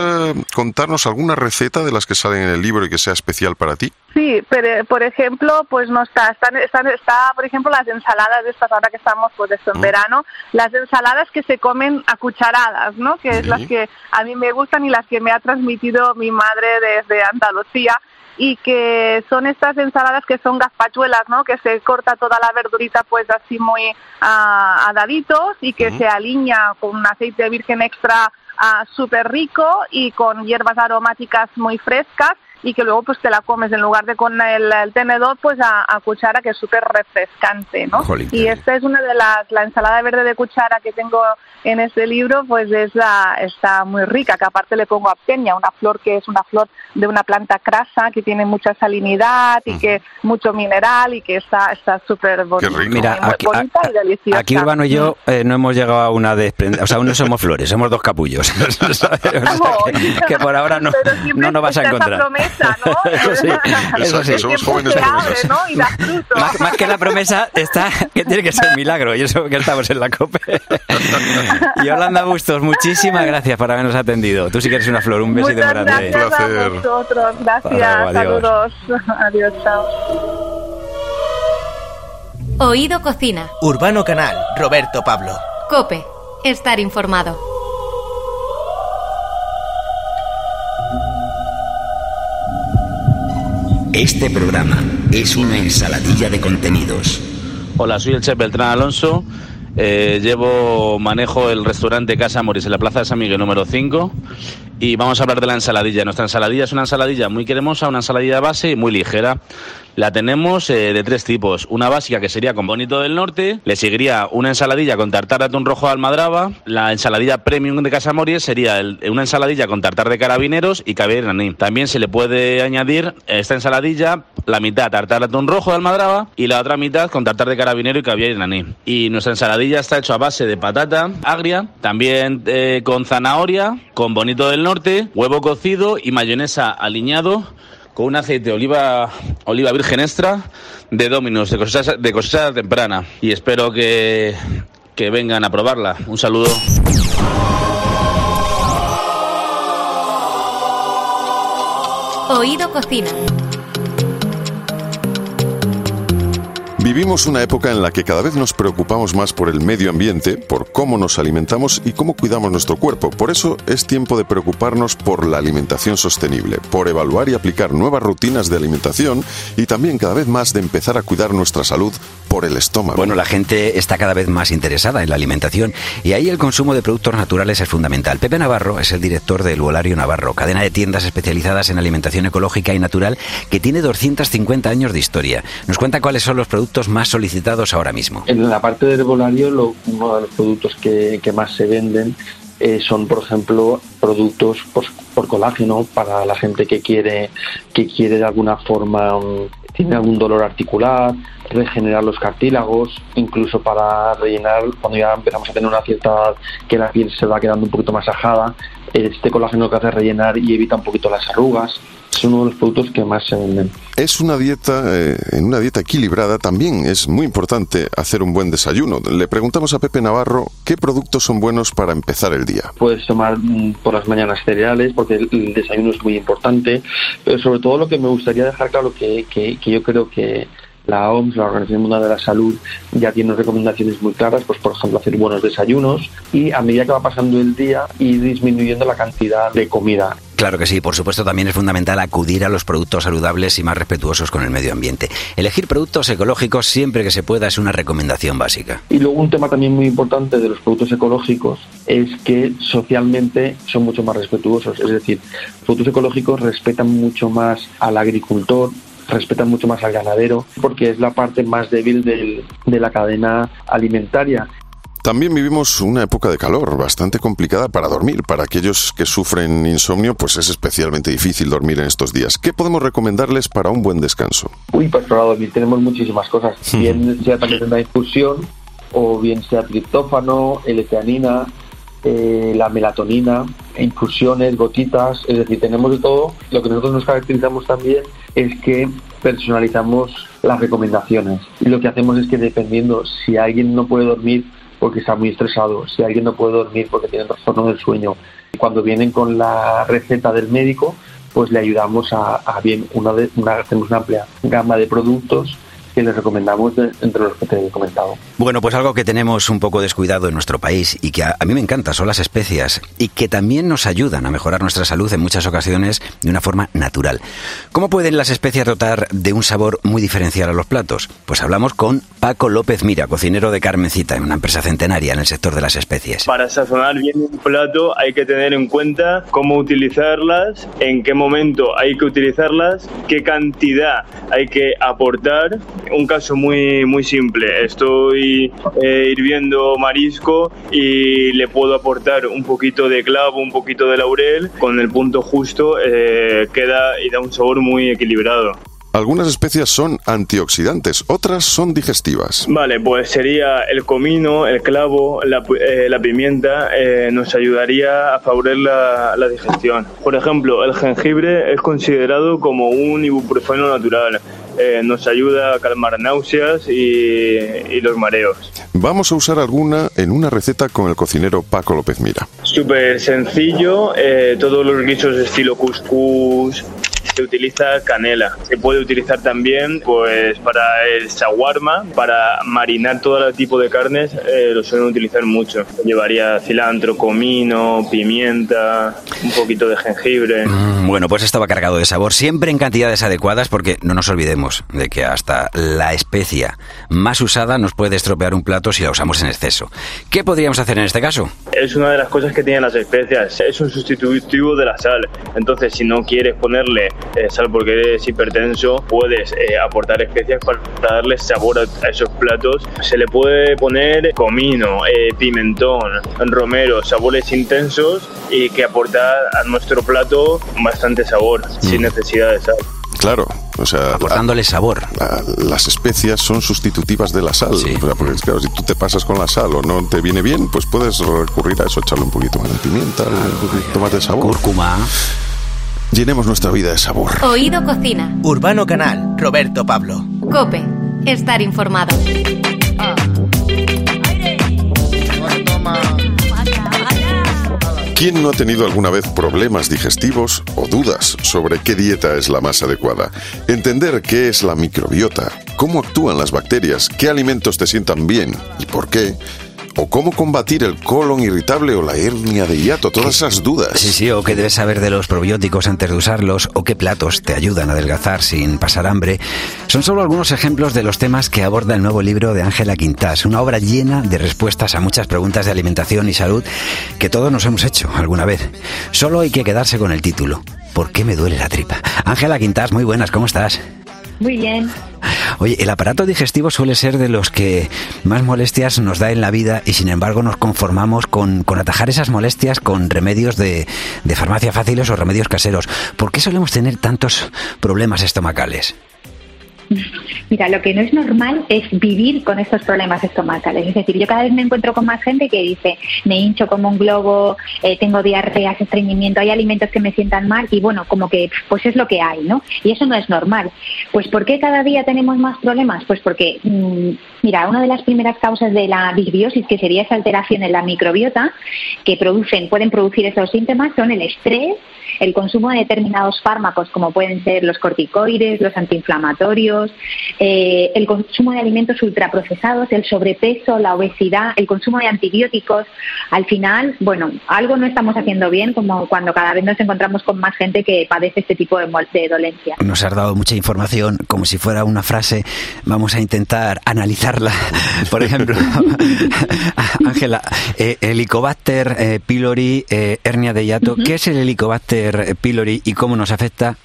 contarnos alguna receta de las que salen en el libro y que sea especial para ti? Sí, pero por ejemplo, pues no está, están, están, está, por ejemplo, las ensaladas de estas ahora que estamos pues esto en mm. verano, las ensaladas que se comen a cucharadas, ¿no? Que es las que a mí me gustan y las que me ha transmitido mi madre desde Andalucía y que son estas ensaladas que son gazpachuelas, ¿no? Que se corta toda la verdurita pues así muy a, daditos y que se alinea con un aceite virgen extra uh, súper rico y con hierbas aromáticas muy frescas y que luego pues te la comes en lugar de con el, tenedor pues a, cuchara que es súper refrescante, ¿no? y esta es una de las, la ensalada verde de cuchara que tengo en este libro pues es está muy rica, que aparte le pongo a peña, una flor que es una flor de una planta crasa que tiene mucha salinidad y que mucho mineral y que está está súper bonita, Mira, aquí, y deliciosa. Aquí Urbano y yo eh, no hemos llegado a una desprendida, o sea, no somos flores, somos dos capullos. *laughs* *laughs* que, por ahora no, no nos vas a encontrar. Promesa, ¿no? *laughs* eso sí, eso sí. Somos jóvenes promesas. ¿no? y más, más, que la promesa está que tiene que ser milagro y eso que estamos en la COPE. Yolanda Bustos, muchísimas gracias por habernos atendido. Tú sí que eres una flor, un besito Muchas grande. Gracias a vosotros, gracias, saludos. Adiós, chao. Oído Cocina. Urbano Canal, Roberto Pablo. Cope, estar informado. Este programa es una ensaladilla de contenidos. Hola, soy el chef Beltrán Alonso eh, llevo, manejo el restaurante Casa Moris en la Plaza de San Miguel número 5 y vamos a hablar de la ensaladilla. Nuestra ensaladilla es una ensaladilla muy cremosa, una ensaladilla base y muy ligera. La tenemos eh, de tres tipos. Una básica que sería con bonito del norte, le seguiría una ensaladilla con tartar de atún rojo de almadraba, la ensaladilla premium de Casa Mories sería una ensaladilla con tartar de carabineros y caviar iraní. También se le puede añadir esta ensaladilla la mitad tartar de atún rojo de almadraba y la otra mitad con tartar de carabinero y caviar iraní. Y nuestra ensaladilla está hecha a base de patata agria, también eh, con zanahoria, con bonito del norte, huevo cocido y mayonesa aliñado con un aceite de oliva, oliva virgen extra de Dominos, de cosecha, de cosecha temprana. Y espero que, que vengan a probarla. Un saludo. Oído Cocina. Vivimos una época en la que cada vez nos preocupamos más por el medio ambiente, por cómo nos alimentamos y cómo cuidamos nuestro cuerpo. Por eso es tiempo de preocuparnos por la alimentación sostenible, por evaluar y aplicar nuevas rutinas de alimentación y también cada vez más de empezar a cuidar nuestra salud por el estómago. Bueno, la gente está cada vez más interesada en la alimentación y ahí el consumo de productos naturales es fundamental. Pepe Navarro es el director del Volario Navarro, cadena de tiendas especializadas en alimentación ecológica y natural que tiene 250 años de historia. Nos cuenta cuáles son los productos más solicitados ahora mismo? En la parte del herbolario, uno de los productos que, más se venden eh, son, por ejemplo, productos por, colágeno para la gente que quiere, que quiere de alguna forma, um, tiene algún dolor articular regenerar los cartílagos, incluso para rellenar, cuando ya empezamos a tener una cierta edad que la piel se va quedando un poquito más ajada, este colágeno que hace rellenar y evita un poquito las arrugas. Es uno de los productos que más se venden. Es una dieta, eh, en una dieta equilibrada también es muy importante hacer un buen desayuno. Le preguntamos a Pepe Navarro qué productos son buenos para empezar el día. Puedes tomar mm, por las mañanas cereales porque el, el desayuno es muy importante, pero sobre todo lo que me gustaría dejar claro que, que, que yo creo que la OMS, la Organización Mundial de la Salud, ya tiene recomendaciones muy claras, pues por ejemplo hacer buenos desayunos y a medida que va pasando el día ir disminuyendo la cantidad de comida. Claro que sí, por supuesto también es fundamental acudir a los productos saludables y más respetuosos con el medio ambiente. Elegir productos ecológicos siempre que se pueda es una recomendación básica. Y luego un tema también muy importante de los productos ecológicos es que socialmente son mucho más respetuosos, es decir, los productos ecológicos respetan mucho más al agricultor, respetan mucho más al ganadero porque es la parte más débil del, de la cadena alimentaria. También vivimos una época de calor bastante complicada para dormir. Para aquellos que sufren insomnio, pues es especialmente difícil dormir en estos días. ¿Qué podemos recomendarles para un buen descanso? Uy, pues para dormir tenemos muchísimas cosas. Bien sea también una infusión, o bien sea triptófano, L-teanina, eh, la melatonina, infusiones, gotitas, es decir, tenemos de todo. Lo que nosotros nos caracterizamos también es que personalizamos las recomendaciones. Y lo que hacemos es que dependiendo si alguien no puede dormir porque está muy estresado, si alguien no puede dormir porque tiene trastorno del sueño, cuando vienen con la receta del médico, pues le ayudamos a, a bien, una, una, hacemos una amplia gama de productos que les recomendamos de, entre los que te he comentado. Bueno, pues algo que tenemos un poco descuidado en nuestro país y que a, a, mí me encanta son las especias y que también nos ayudan a mejorar nuestra salud en muchas ocasiones de una forma natural. ¿Cómo pueden las especias dotar de un sabor muy diferencial a los platos? Pues hablamos con Paco López Mira, cocinero de Carmencita, en una empresa centenaria en el sector de las especies. Para sazonar bien un plato hay que tener en cuenta cómo utilizarlas, en qué momento hay que utilizarlas, qué cantidad hay que aportar un caso muy, muy simple. Estoy eh, hirviendo marisco y le puedo aportar un poquito de clavo, un poquito de laurel. Con el punto justo eh, queda y da un sabor muy equilibrado. Algunas especias son antioxidantes, otras son digestivas. Vale, pues sería el comino, el clavo, la, eh, la pimienta, eh, nos ayudaría a favorecer la, la, digestión. Por ejemplo, el jengibre es considerado como un ibuprofeno natural. Eh, nos ayuda a calmar náuseas y, y, los mareos. Vamos a usar alguna en una receta con el cocinero Paco López Mira. Súper sencillo, eh, todos los guisos estilo couscous, se utiliza canela. Se puede utilizar también pues para el shawarma, para marinar todo tipo de carnes, eh, lo suelen utilizar mucho. Llevaría cilantro, comino, pimienta, un poquito de jengibre. Mm, bueno, pues estaba cargado de sabor, siempre en cantidades adecuadas, porque no nos olvidemos de que hasta la especia más usada nos puede estropear un plato si la usamos en exceso. ¿Qué podríamos hacer en este caso? Es una de las cosas que tienen las especias, es un sustitutivo de la sal. Entonces, si no quieres ponerle eh, sal porque eres hipertenso, puedes eh, aportar especias para, darle sabor a, a, esos platos. Se le puede poner comino, eh, pimentón, romero, sabores intensos y que aportar a nuestro plato bastante sabor, mm. sin necesidad de sal. Claro, o sea, aportándole sabor. La, las especias son sustitutivas de la sal, sí. o sea, porque claro, si tú te pasas con la sal o no te viene bien, pues puedes recurrir a eso, echarle un poquito más de pimienta, un poquito más de sabor. Cúrcuma. Llenemos nuestra vida de sabor. Oído Cocina. Urbano Canal, Roberto Pablo. Cope, estar informado. ¿Quién no ha tenido alguna vez problemas digestivos o dudas sobre qué dieta es la más adecuada? Entender qué es la microbiota, cómo actúan las bacterias, qué alimentos te sientan bien y por qué o cómo combatir el colon irritable o la hernia de hiato, todas esas dudas. Sí, sí, o qué debes saber de los probióticos antes de usarlos, o qué platos te ayudan a adelgazar sin pasar hambre. Son solo algunos ejemplos de los temas que aborda el nuevo libro de Ángela Quintás, una obra llena de respuestas a muchas preguntas de alimentación y salud que todos nos hemos hecho alguna vez. Solo hay que quedarse con el título. ¿Por qué me duele la tripa? Ángela Quintás, muy buenas, ¿cómo estás? Muy bien. Oye, el aparato digestivo suele ser de los que más molestias nos da en la vida y sin embargo nos conformamos con, atajar esas molestias con remedios de, de, farmacia fáciles o remedios caseros. ¿Por qué solemos tener tantos problemas estomacales? *laughs* Mira, lo que no es normal es vivir con estos problemas estomacales. Es decir, yo cada vez me encuentro con más gente que dice, me hincho como un globo, eh, tengo diarreas, estreñimiento, hay alimentos que me sientan mal y bueno, como que pues es lo que hay, ¿no? Y eso no es normal. Pues ¿por qué cada día tenemos más problemas? Pues porque, mm, mira, una de las primeras causas de la disbiosis, que sería esa alteración en la microbiota, que producen, pueden producir esos síntomas, son el estrés, el consumo de determinados fármacos, como pueden ser los corticoides, los antiinflamatorios, eh, el consumo de alimentos ultraprocesados, el sobrepeso, la obesidad, el consumo de antibióticos. Al final, bueno, algo no estamos haciendo bien, como cuando cada vez nos encontramos con más gente que padece este tipo de, de dolencia. Nos has dado mucha información, como si fuera una frase. Vamos a intentar analizarla. *laughs* Por ejemplo, *laughs* Ángela, eh, Helicobacter eh, pylori, eh, hernia de hiato. ¿Qué es el Helicobacter pylori y cómo nos afecta?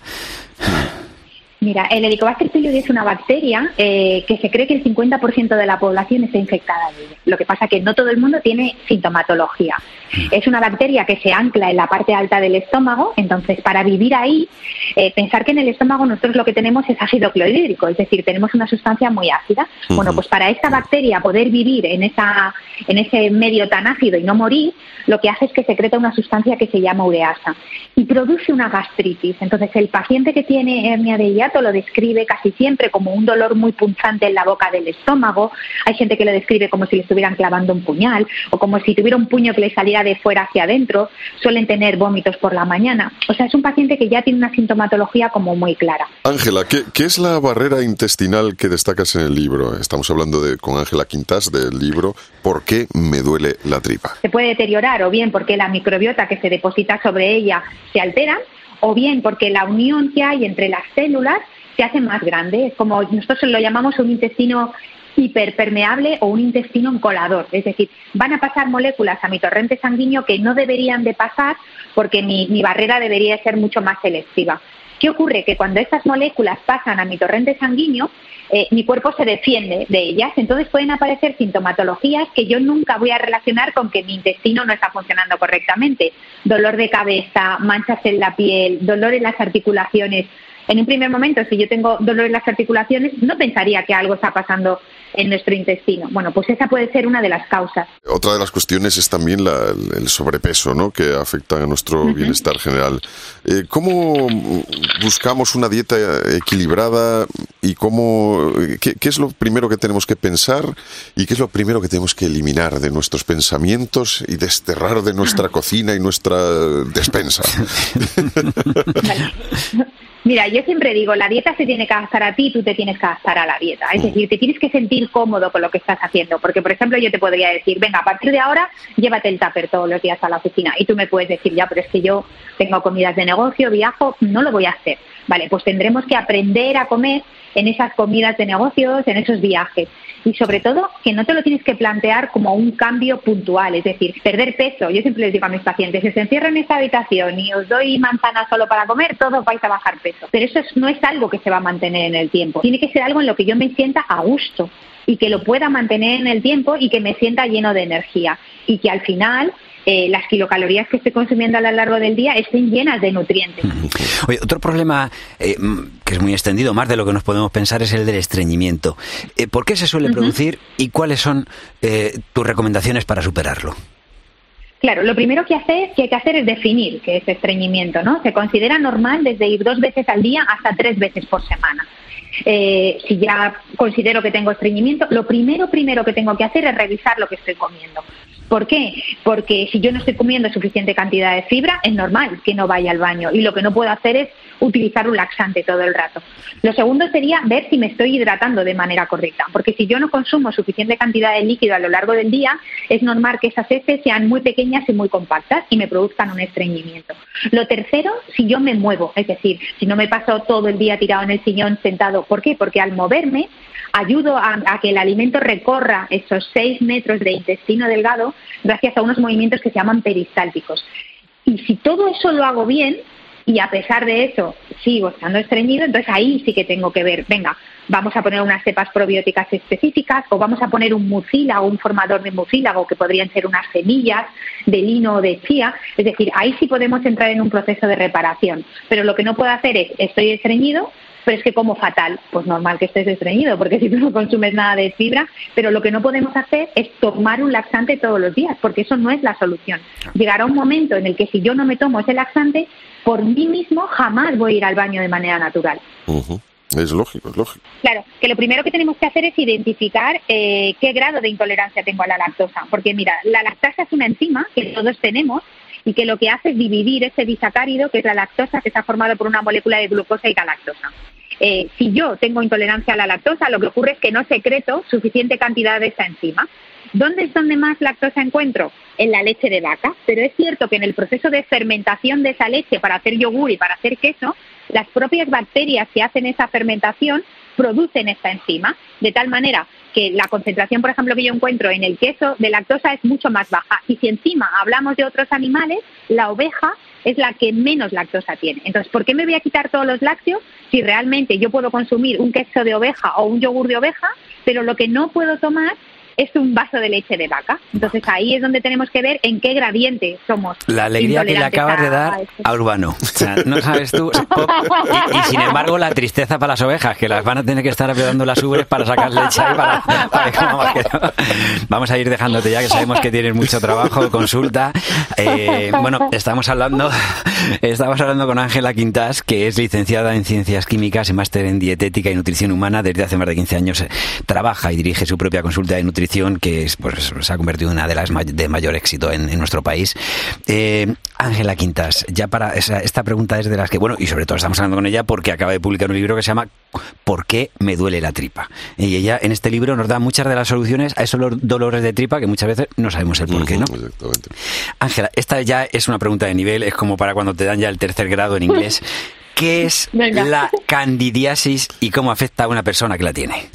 Mira, el Helicobacter pylori es una bacteria eh, que se cree que el 50% de la población está infectada de ella. Lo que pasa es que no todo el mundo tiene sintomatología. Es una bacteria que se ancla en la parte alta del estómago, entonces para vivir ahí, eh, pensar que en el estómago nosotros lo que tenemos es ácido clorhídrico, es decir, tenemos una sustancia muy ácida. Bueno, pues para esta bacteria poder vivir en, esa, en ese medio tan ácido y no morir, lo que hace es que secreta una sustancia que se llama ureasa y produce una gastritis. Entonces el paciente que tiene hernia de hiato lo describe casi siempre como un dolor muy punzante en la boca del estómago. Hay gente que lo describe como si le estuvieran clavando un puñal o como si tuviera un puño que le saliera de fuera hacia adentro. Suelen tener vómitos por la mañana. O sea, es un paciente que ya tiene una sintomatología como muy clara. Ángela, ¿qué, ¿qué, es la barrera intestinal que destacas en el libro? Estamos hablando de, con Ángela Quintas del libro ¿Por qué me duele la tripa? Se puede deteriorar o bien porque la microbiota que se deposita sobre ella se altera o bien porque la unión que hay entre las células se hace más grande. Es como nosotros lo llamamos un intestino hiperpermeable o un intestino colador. Es decir, van a pasar moléculas a mi torrente sanguíneo que no deberían de pasar porque mi, mi barrera debería ser mucho más selectiva. ¿Qué ocurre? Que cuando estas moléculas pasan a mi torrente sanguíneo, eh, mi cuerpo se defiende de ellas. Entonces pueden aparecer sintomatologías que yo nunca voy a relacionar con que mi intestino no está funcionando correctamente. Dolor de cabeza, manchas en la piel, dolor en las articulaciones. En un primer momento, si yo tengo dolor en las articulaciones, no pensaría que algo está pasando en nuestro intestino. Bueno, pues esa puede ser una de las causas. Otra de las cuestiones es también la, el sobrepeso, ¿no? Que afecta a nuestro uh -huh. bienestar general. Eh, ¿Cómo buscamos una dieta equilibrada y cómo, qué, qué, es lo primero que tenemos que pensar y qué es lo primero que tenemos que eliminar de nuestros pensamientos y desterrar de nuestra cocina y nuestra despensa? *laughs* *laughs* Vale. Mira, yo siempre digo, la dieta se tiene que adaptar a ti, tú te tienes que adaptar a la dieta. Es decir, te tienes que sentir cómodo con lo que estás haciendo. Porque, por ejemplo, yo te podría decir, venga, a partir de ahora, llévate el tupper todos los días a la oficina. Y tú me puedes decir, ya, pero es que yo tengo comidas de negocio, viajo, no lo voy a hacer. Vale, pues tendremos que aprender a comer en esas comidas de negocios, en esos viajes. Y sobre todo, que no te lo tienes que plantear como un cambio puntual, es decir, perder peso. Yo siempre les digo a mis pacientes, si se encierran en esta habitación y os doy manzana solo para comer, todos vais a bajar peso. Pero eso no es algo que se va a mantener en el tiempo. Tiene que ser algo en lo que yo me sienta a gusto y que lo pueda mantener en el tiempo y que me sienta lleno de energía. Y que al final eh, las kilocalorías que estoy consumiendo a lo largo del día estén llenas de nutrientes. Oye, otro problema eh, que es muy extendido, más de lo que nos podemos pensar, es el del estreñimiento. Eh, ¿Por qué se suele uh -huh. producir y cuáles son tus recomendaciones para superarlo? Claro, lo primero que hay que hacer es definir qué es estreñimiento, ¿no? Se considera normal desde ir dos veces al día hasta tres veces por semana. Eh, si ya considero que tengo estreñimiento, lo primero, primero que tengo que hacer es revisar lo que estoy comiendo. ¿Por qué? Porque si yo no estoy comiendo suficiente cantidad de fibra, es normal que no vaya al baño. Y lo que no puedo hacer es utilizar un laxante todo el rato. Lo segundo sería ver si me estoy hidratando de manera correcta. Porque si yo no consumo suficiente cantidad de líquido a lo largo del día, es normal que esas heces sean muy pequeñas y muy compactas y me produzcan un estreñimiento. Lo tercero, si yo me muevo. Es decir, si no me paso todo el día tirado en el sillón sentado. ¿Por qué? Porque al moverme ayudo a, que el alimento recorra esos seis metros de intestino delgado gracias a unos movimientos que se llaman peristálticos. Y si todo eso lo hago bien, y a pesar de eso sigo estando estreñido, entonces ahí sí que tengo que ver, venga, vamos a poner unas cepas probióticas específicas o vamos a poner un mucílago, un formador de mucílago que podrían ser unas semillas de lino o de chía, es decir, ahí sí podemos entrar en un proceso de reparación, pero lo que no puedo hacer es, estoy estreñido, pero es que como fatal, pues normal que estés estreñido, porque si tú no consumes nada de fibra, pero lo que no podemos hacer es tomar un laxante todos los días, porque eso no es la solución. Llegará un momento en el que si yo no me tomo ese laxante, por mí mismo jamás voy a ir al baño de manera natural. Es lógico, es lógico. Claro, que lo primero que tenemos que hacer es identificar eh, qué grado de intolerancia tengo a la lactosa, porque mira, la lactosa es una enzima que todos tenemos y que lo que hace es dividir ese disacárido, que es la lactosa, que está formado por una molécula de glucosa y galactosa. Eh, si yo tengo intolerancia a la lactosa, lo que ocurre es que no secreto suficiente cantidad de esa enzima. ¿Dónde es donde más lactosa encuentro? En la leche de vaca. Pero es cierto que en el proceso de fermentación de esa leche para hacer yogur y para hacer queso, las propias bacterias que hacen esa fermentación producen esta enzima, de tal manera que la concentración, por ejemplo, que yo encuentro en el queso de lactosa es mucho más baja. Y si encima hablamos de otros animales, la oveja es la que menos lactosa tiene. Entonces, ¿por qué me voy a quitar todos los lácteos si realmente yo puedo consumir un queso de oveja o un yogur de oveja, pero lo que no puedo tomar es un vaso de leche de vaca. Entonces ahí es donde tenemos que ver en qué gradiente somos. La alegría que le acabas de dar a esto. a Urbano. O sea, no sabes tú. Y, y, sin embargo, la tristeza para las ovejas, que las van a tener que estar apretando las ubres para sacar leche ahí para, para que no. Vamos a ir dejándote ya, que sabemos que tienes mucho trabajo, consulta. Eh, bueno, estamos hablando, estamos hablando con Ángela Quintas, que es licenciada en Ciencias Químicas y máster en Dietética y Nutrición Humana. Desde hace más de 15 años eh, trabaja y dirige su propia consulta de nutrición, que es, pues, se ha convertido en una de las may- de mayor éxito en, en nuestro país. Eh, Ángela Quintas, ya para esa- esta pregunta es de las que, bueno, y sobre todo estamos hablando con ella porque acaba de publicar un libro que se llama ¿Por qué me duele la tripa? Y ella en este libro nos da muchas de las soluciones a esos lo- dolores de tripa que muchas veces no sabemos el por qué, ¿no? Ángela, esta ya es una pregunta de nivel, es como para cuando te dan ya el tercer grado en inglés. *laughs* ¿Qué es Venga. la candidiasis y cómo afecta a una persona que la tiene?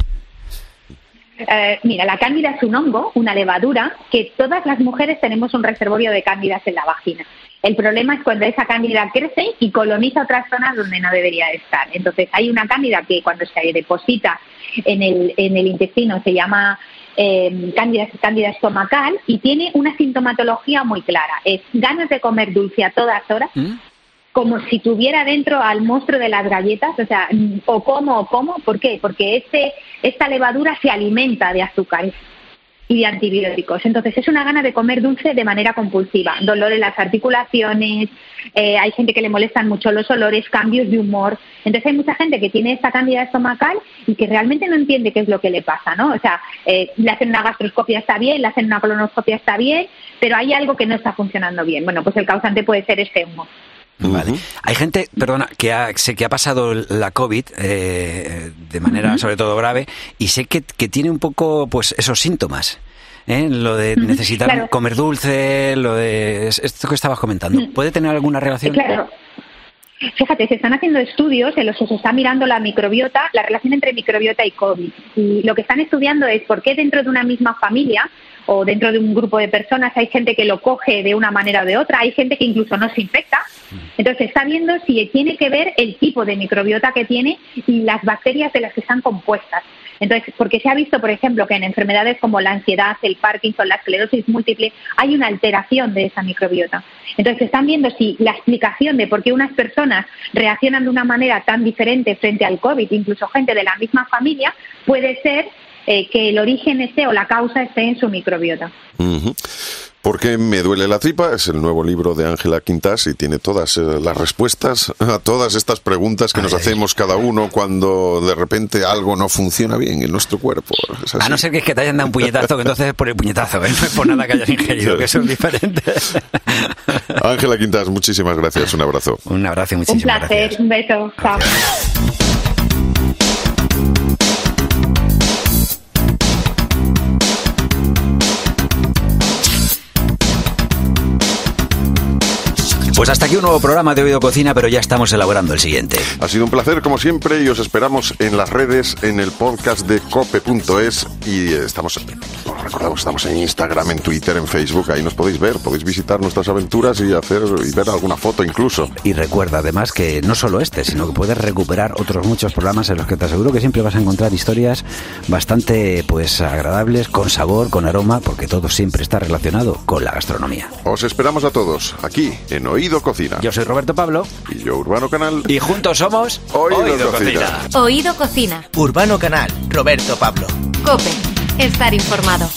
Eh, mira, la cándida es un hongo, una levadura, que todas las mujeres tenemos un reservorio de cándidas en la vagina. El problema es cuando esa cándida crece y coloniza otras zonas donde no debería de estar. Entonces, hay una cándida que cuando se deposita en el, en el intestino se llama eh, cándida, cándida estomacal y tiene una sintomatología muy clara. Es ganas de comer dulce a todas horas, como si tuviera dentro al monstruo de las galletas, o sea, mm, o como o como, ¿por qué? Porque este, esta levadura se alimenta de azúcares y de antibióticos. Entonces es una gana de comer dulce de manera compulsiva, dolor en las articulaciones, eh, hay gente que le molestan mucho los olores, cambios de humor. Entonces hay mucha gente que tiene esta cándida estomacal y que realmente no entiende qué es lo que le pasa, ¿no? O sea, eh, le hacen una gastroscopia está bien, le hacen una colonoscopia está bien, pero hay algo que no está funcionando bien. Bueno, pues el causante puede ser este humo. Vale. Hay gente, perdona, que ha, sé que ha pasado la COVID eh, de manera sobre todo grave y sé que, que tiene un poco pues esos síntomas. ¿eh? Lo de necesitar claro. comer dulce, lo de es- esto que estabas comentando. ¿Puede tener alguna relación? Claro. Fíjate, se están haciendo estudios en los que se está mirando la microbiota, la relación entre microbiota y COVID. Y lo que están estudiando es por qué dentro de una misma familia o dentro de un grupo de personas hay gente que lo coge de una manera o de otra, hay gente que incluso no se infecta. Entonces está viendo si tiene que ver el tipo de microbiota que tiene y las bacterias de las que están compuestas. Entonces, porque se ha visto, por ejemplo, que en enfermedades como la ansiedad, el Parkinson, la esclerosis múltiple, hay una alteración de esa microbiota. Entonces, están viendo si la explicación de por qué unas personas reaccionan de una manera tan diferente frente al COVID, incluso gente de la misma familia, puede ser eh, que el origen esté o la causa esté en su microbiota. Porque me duele la tripa es el nuevo libro de Ángela Quintas y tiene todas eh, las respuestas a todas estas preguntas que nos hacemos cada uno cuando de repente algo no funciona bien en nuestro cuerpo. Es así. A no ser que es que te hayan dado un puñetazo, que entonces es por el puñetazo, ¿eh? no es por nada que hayas ingerido, que eso es diferente. Ángela Quintas, muchísimas gracias. Un abrazo. Un abrazo y Un muchísimas placer, gracias. un beso. Pues hasta aquí un nuevo programa de Oído Cocina, pero ya estamos elaborando el siguiente. Ha sido un placer como siempre y os esperamos en las redes, en el podcast de cope.es y estamos, os recordamos, estamos en Instagram, en Twitter, en Facebook, ahí nos podéis ver, podéis visitar nuestras aventuras y hacer y ver alguna foto incluso. Y recuerda además que no solo este, sino que puedes recuperar otros muchos programas en los que te aseguro que siempre vas a encontrar historias bastante pues agradables, con sabor, con aroma, porque todo siempre está relacionado con la gastronomía. Os esperamos a todos aquí en Oído Oído Cocina. Yo soy Roberto Pablo. Y yo, Urbano Canal. Y juntos somos Oído, Cocina. Oído Cocina. Urbano Canal, Roberto Pablo. Cope. Estar informado.